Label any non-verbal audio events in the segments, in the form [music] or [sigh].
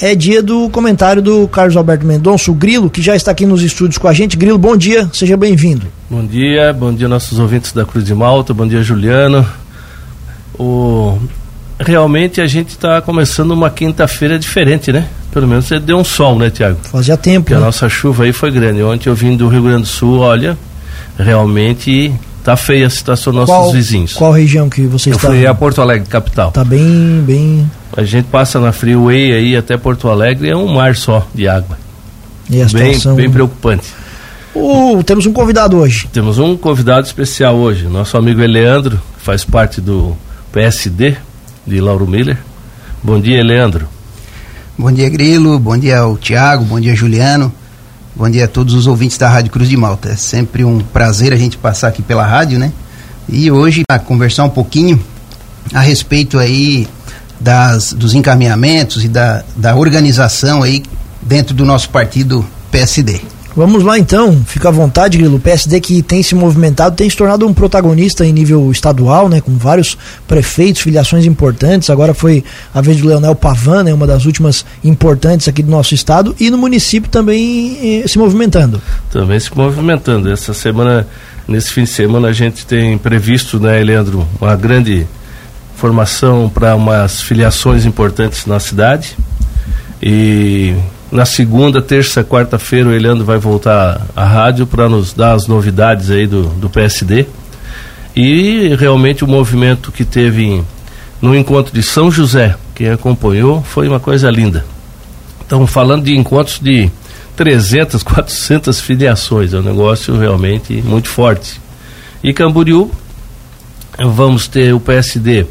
é dia do comentário do Carlos Alberto Mendonça, o Grilo, que já está aqui nos estúdios com a gente. Grilo, bom dia, seja bem-vindo. Bom dia, bom dia nossos ouvintes da Cruz de Malta, bom dia Juliano. O... Realmente a gente está começando uma quinta-feira diferente, né? Pelo menos deu um sol, né, Tiago? Fazia tempo. Porque né? a nossa chuva aí foi grande. Ontem eu vim do Rio Grande do Sul, olha, realmente tá feia a situação dos nossos vizinhos. Qual região que você eu está? Eu fui a Porto Alegre, capital. Tá bem, bem. A gente passa na freeway aí até Porto Alegre, é um mar só de água. E a bem, situação... bem preocupante. Uh, temos um convidado hoje. Temos um convidado especial hoje, nosso amigo Eleandro, que faz parte do PSD de Lauro Miller. Bom dia, Leandro. Bom dia, Grilo. Bom dia ao Tiago. Bom dia, Juliano. Bom dia a todos os ouvintes da Rádio Cruz de Malta. É sempre um prazer a gente passar aqui pela rádio, né? E hoje para conversar um pouquinho a respeito aí das, dos encaminhamentos e da, da organização aí dentro do nosso partido PSD. Vamos lá então, fica à vontade, Grilo. O PSD que tem se movimentado tem se tornado um protagonista em nível estadual, né, com vários prefeitos, filiações importantes. Agora foi a vez do Leonel Pavan, né, uma das últimas importantes aqui do nosso estado, e no município também eh, se movimentando. Também se movimentando. Essa semana, nesse fim de semana, a gente tem previsto, né, Leandro, uma grande formação para umas filiações importantes na cidade. E na segunda, terça, quarta-feira o Eliandro vai voltar à rádio para nos dar as novidades aí do, do PSD. E realmente o movimento que teve no encontro de São José, quem acompanhou, foi uma coisa linda. Estamos falando de encontros de 300, 400 filiações, é um negócio realmente muito forte. E Camboriú, vamos ter o PSD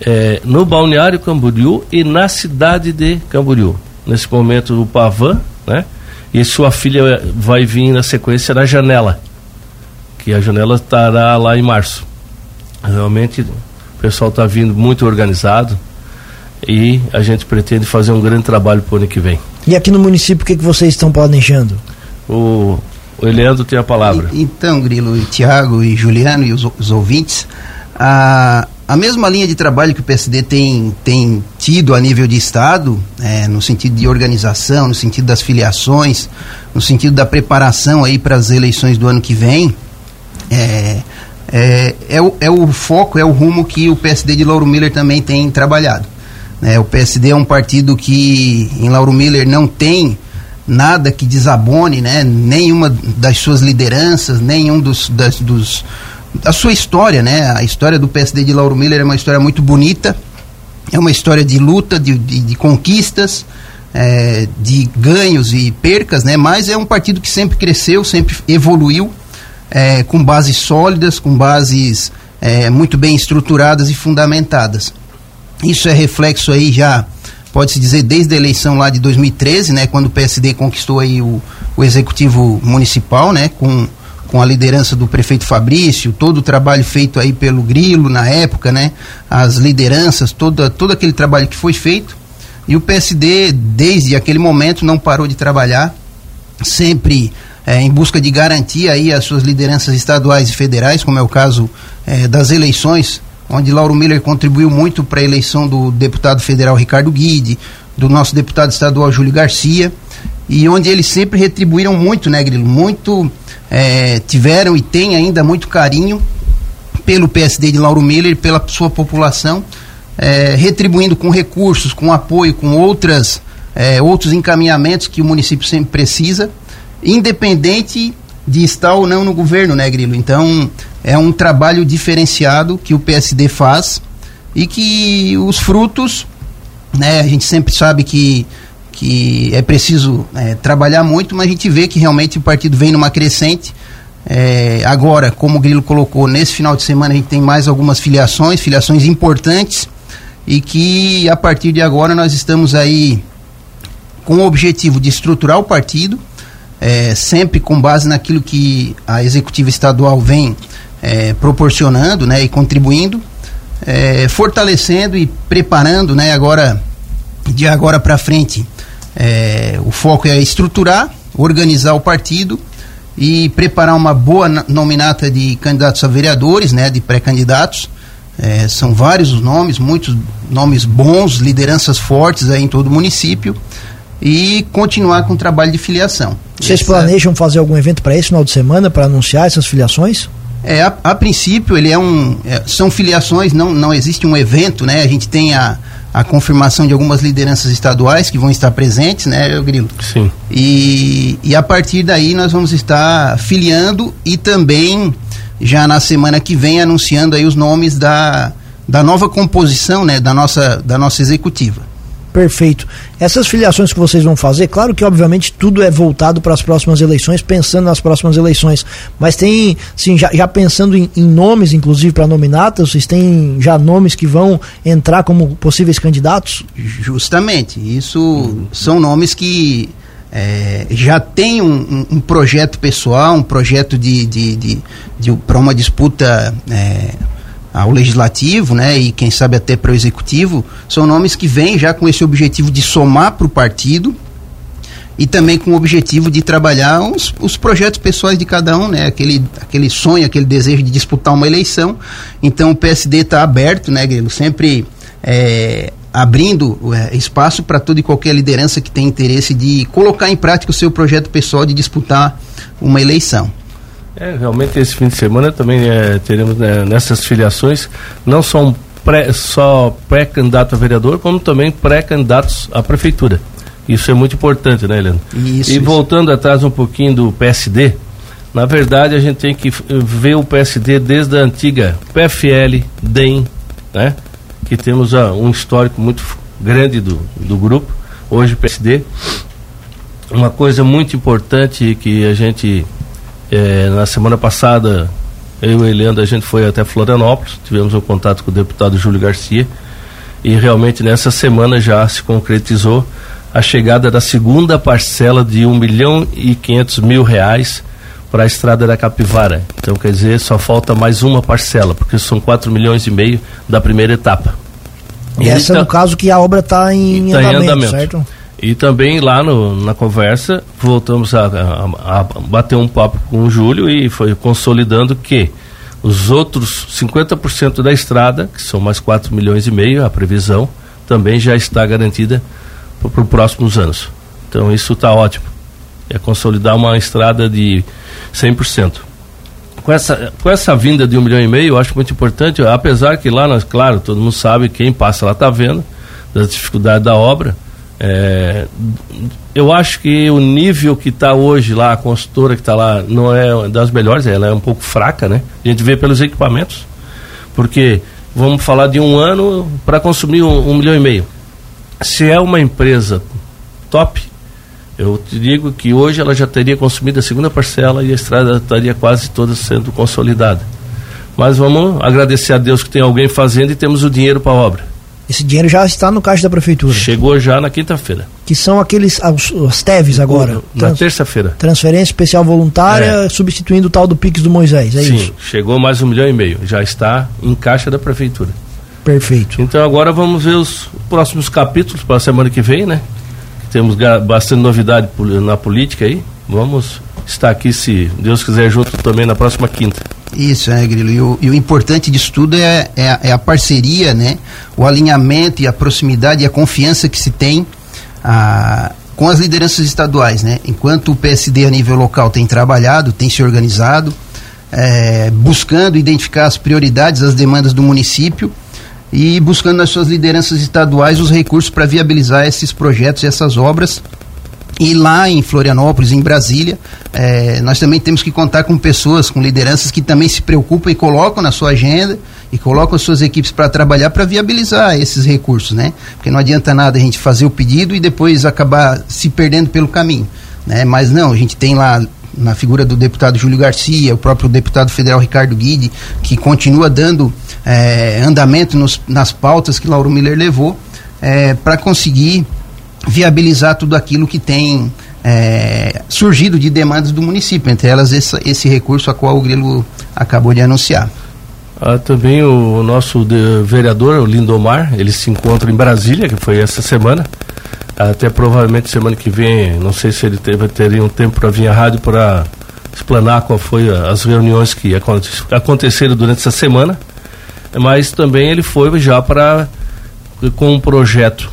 eh, no Balneário Camboriú e na cidade de Camboriú nesse momento o Pavan, né? E sua filha vai vir na sequência na janela, que a janela estará lá em março. Realmente o pessoal está vindo muito organizado e a gente pretende fazer um grande trabalho para o ano que vem. E aqui no município, o que, que vocês estão planejando? O, o Eleandro tem a palavra. E, então, Grilo, e Tiago e Juliano e os, os ouvintes, a, a mesma linha de trabalho que o PSD tem, tem tido a nível de Estado, é, no sentido de organização, no sentido das filiações, no sentido da preparação aí para as eleições do ano que vem, é, é, é, o, é o foco, é o rumo que o PSD de Lauro Miller também tem trabalhado. É, o PSD é um partido que em Lauro Miller não tem nada que desabone, né, nenhuma das suas lideranças, nenhum dos, das, dos a sua história, né? A história do PSD de Lauro Miller é uma história muito bonita, é uma história de luta, de, de, de conquistas, é, de ganhos e percas, né? Mas é um partido que sempre cresceu, sempre evoluiu, é, com bases sólidas, com bases é, muito bem estruturadas e fundamentadas. Isso é reflexo aí já, pode-se dizer, desde a eleição lá de 2013, né? Quando o PSD conquistou aí o, o executivo municipal, né? Com com a liderança do prefeito Fabrício, todo o trabalho feito aí pelo Grilo na época, né? As lideranças, toda, todo aquele trabalho que foi feito. E o PSD, desde aquele momento, não parou de trabalhar, sempre é, em busca de garantir aí as suas lideranças estaduais e federais, como é o caso é, das eleições, onde Lauro Miller contribuiu muito para a eleição do deputado federal Ricardo Guide, do nosso deputado estadual Júlio Garcia, e onde eles sempre retribuíram muito, né, Grilo? Muito é, tiveram e têm ainda muito carinho pelo PSD de Lauro Miller pela sua população, é, retribuindo com recursos, com apoio, com outras, é, outros encaminhamentos que o município sempre precisa, independente de estar ou não no governo, né, Grilo? Então, é um trabalho diferenciado que o PSD faz e que os frutos, né, a gente sempre sabe que que é preciso é, trabalhar muito, mas a gente vê que realmente o partido vem numa crescente. É, agora, como o Grilo colocou, nesse final de semana a gente tem mais algumas filiações, filiações importantes, e que a partir de agora nós estamos aí com o objetivo de estruturar o partido, é, sempre com base naquilo que a executiva estadual vem é, proporcionando né, e contribuindo, é, fortalecendo e preparando né, agora de agora para frente é, o foco é estruturar, organizar o partido e preparar uma boa nominata de candidatos a vereadores, né, de pré-candidatos, É, são vários os nomes, muitos nomes bons, lideranças fortes aí em todo o município e continuar com o trabalho de filiação. Vocês Essa... planejam fazer algum evento para esse final de semana para anunciar essas filiações? É, a, a princípio ele é um, é, são filiações, não, não existe um evento, né? A gente tem a, a confirmação de algumas lideranças estaduais que vão estar presentes, né, Grilo? Sim. E, e a partir daí nós vamos estar filiando e também já na semana que vem anunciando aí os nomes da, da nova composição, né, da nossa, da nossa executiva. Perfeito. Essas filiações que vocês vão fazer, claro que obviamente tudo é voltado para as próximas eleições, pensando nas próximas eleições. Mas tem, sim, já, já pensando em, em, nomes, inclusive para nominatas, vocês têm já nomes que vão entrar como possíveis candidatos? Justamente. Isso hum. são nomes que é, já tem um, um, um, projeto pessoal, um projeto de, de, de, de para uma disputa. É, ao legislativo, né, e quem sabe até para o executivo, são nomes que vêm já com esse objetivo de somar para o partido e também com o objetivo de trabalhar os, os projetos pessoais de cada um, né, aquele, aquele sonho, aquele desejo de disputar uma eleição. Então o PSD está aberto, né, sempre é, abrindo é, espaço para toda e qualquer liderança que tem interesse de colocar em prática o seu projeto pessoal de disputar uma eleição. É, realmente esse fim de semana também é, teremos né, nessas filiações não só pré, só pré-candidato a vereador, como também pré-candidatos à prefeitura. Isso é muito importante, né, Helena? Isso, e voltando atrás um pouquinho do PSD, na verdade a gente tem que ver o PSD desde a antiga PFL, DEM, né? Que temos uh, um histórico muito grande do, do grupo, hoje PSD. Uma coisa muito importante que a gente é, na semana passada, eu e Leandro, a gente foi até Florianópolis, tivemos um contato com o deputado Júlio Garcia e realmente nessa semana já se concretizou a chegada da segunda parcela de um milhão e quinhentos mil reais para a estrada da Capivara. Então, quer dizer, só falta mais uma parcela, porque são 4 milhões e meio da primeira etapa. E, essa é no caso que a obra está em, tá andamento, em andamento, certo? E também lá no, na conversa voltamos a, a, a, bater um papo com o Júlio e foi consolidando que os outros 50% da estrada, que são mais 4 milhões e meio, a previsão, também já está garantida para os próximos anos. Então isso está ótimo. É consolidar uma estrada de 100%. Com essa, com essa vinda de um milhão e meio, eu acho muito importante, apesar que lá, nós, claro, todo mundo sabe, quem passa lá está vendo, das dificuldades da obra, é, eu acho que o nível que está hoje lá, a consultora que está lá, não é das melhores, ela é um pouco fraca, né? A gente vê pelos equipamentos. Porque vamos falar de um ano para consumir um, um, milhão e meio. Se é uma empresa top, eu te digo que hoje ela já teria consumido a segunda parcela e a estrada estaria quase toda sendo consolidada. Mas vamos agradecer a Deus que tem alguém fazendo e temos o dinheiro para a obra. Esse dinheiro já está no caixa da prefeitura. Chegou já na quinta-feira. Que são aqueles os, os TEVs agora. Na Trans, terça-feira. Transferência especial voluntária, é. substituindo o tal do Pix do Moisés, é Sim, isso? chegou mais um milhão e meio. Já está em caixa da prefeitura. Perfeito. Então agora vamos ver os próximos capítulos para a semana que vem, né? Temos bastante novidade na política aí. Vamos estar aqui, se Deus quiser, junto também na próxima quinta. Isso, é, Grilo. E o, e o importante disso tudo é, é, é, a parceria, né? O alinhamento e a proximidade e a confiança que se tem a, com as lideranças estaduais, né? Enquanto o PSD a nível local tem trabalhado, tem se organizado, é, buscando identificar as prioridades, as demandas do município e buscando nas suas lideranças estaduais os recursos para viabilizar esses projetos e essas obras e lá em Florianópolis, em Brasília, é, nós também temos que contar com pessoas, com lideranças que também se preocupam e colocam na sua agenda e colocam as suas equipes para trabalhar para viabilizar esses recursos, né? Porque não adianta nada a gente fazer o pedido e depois acabar se perdendo pelo caminho, né? Mas não, a gente tem lá na figura do deputado Júlio Garcia, o próprio deputado federal Ricardo Guide, que continua dando é, andamento nos, nas pautas que Lauro Miller levou é, para conseguir viabilizar tudo aquilo que tem é, surgido de demandas do município, entre elas esse, esse recurso a qual o Grilo acabou de anunciar. Ah, também o nosso vereador, o Lindomar, ele se encontra em Brasília, que foi essa semana. Até provavelmente semana que vem, não sei se ele teve, teria um tempo para vir à rádio para explanar qual foi as reuniões que aconteceram durante essa semana. mas também ele foi já para com um projeto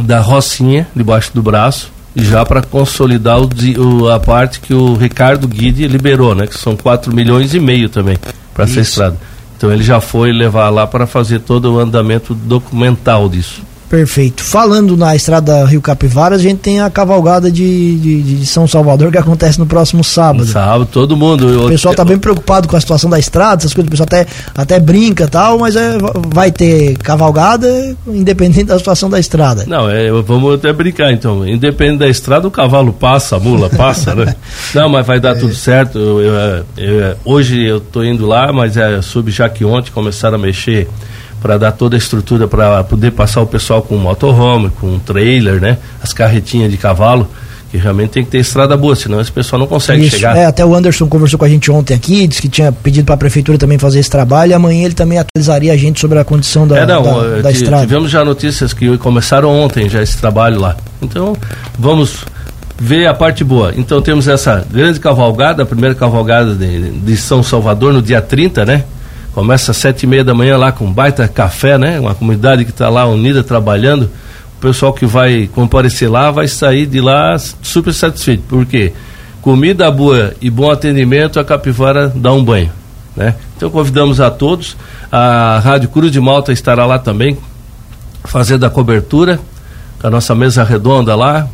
da Rocinha debaixo do braço já para consolidar o, o, a parte que o Ricardo Guide liberou, né? Que são 4 milhões e meio também para ser estrada. Então ele já foi levar lá para fazer todo o andamento documental disso. Perfeito. Falando na estrada Rio Capivaras, a gente tem a cavalgada de, de, de, São Salvador que acontece no próximo sábado. Sábado, todo mundo. O pessoal está bem preocupado com a situação da estrada, essas coisas, o pessoal até, até brinca tal, mas é, vai ter cavalgada independente da situação da estrada. Não, é, vamos até brincar então. Independente da estrada, o cavalo passa, a mula passa, né? [laughs] Não, mas vai dar é. tudo certo. Eu, eu, eu, hoje eu estou indo lá, mas é, soube já que ontem começaram a mexer para dar toda a estrutura para poder passar o pessoal com motorhome, com trailer, né? As carretinhas de cavalo, que realmente tem que ter estrada boa, senão esse pessoal não consegue Isso, chegar. É, até o Anderson conversou com a gente ontem aqui, disse que tinha pedido para a prefeitura também fazer esse trabalho, e amanhã ele também atualizaria a gente sobre a condição da, é, não, da, da estrada. Tivemos já notícias que começaram ontem já esse trabalho lá. Então, vamos ver a parte boa. Então temos essa grande cavalgada, a primeira cavalgada de, de São Salvador no dia 30, né? Começa às sete e meia da manhã lá com baita café, né? Uma comunidade que está lá unida trabalhando. O pessoal que vai comparecer lá vai sair de lá super satisfeito. Por quê? Comida boa e bom atendimento, a Capivara dá um banho. Né? Então convidamos a todos. A Rádio Cruz de Malta estará lá também, fazendo a cobertura, com a nossa mesa redonda lá.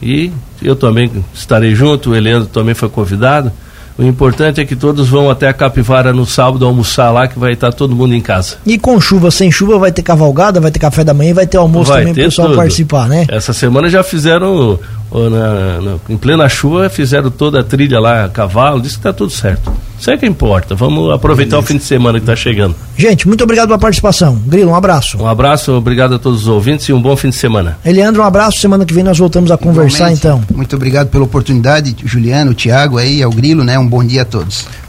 E eu também estarei junto, o Eliandro também foi convidado. O importante é que todos vão até a Capivara no sábado almoçar lá, que vai estar todo mundo em casa. E com chuva, sem chuva, vai ter cavalgada, vai ter café da manhã, vai ter almoço vai também para o pessoal tudo. participar, né? Essa semana já fizeram, na, na, em plena chuva, fizeram toda a trilha lá, a cavalo, disse que está tudo certo. Isso é que importa. Vamos aproveitar Beleza. o fim de semana que está chegando. Gente, muito obrigado pela participação. Grilo, um abraço. Um abraço, obrigado a todos os ouvintes e um bom fim de semana. Eliandro, um abraço. Semana que vem nós voltamos a conversar, então. Muito obrigado pela oportunidade, Juliano, Tiago aí, ao Grilo, né? Um bom dia a todos.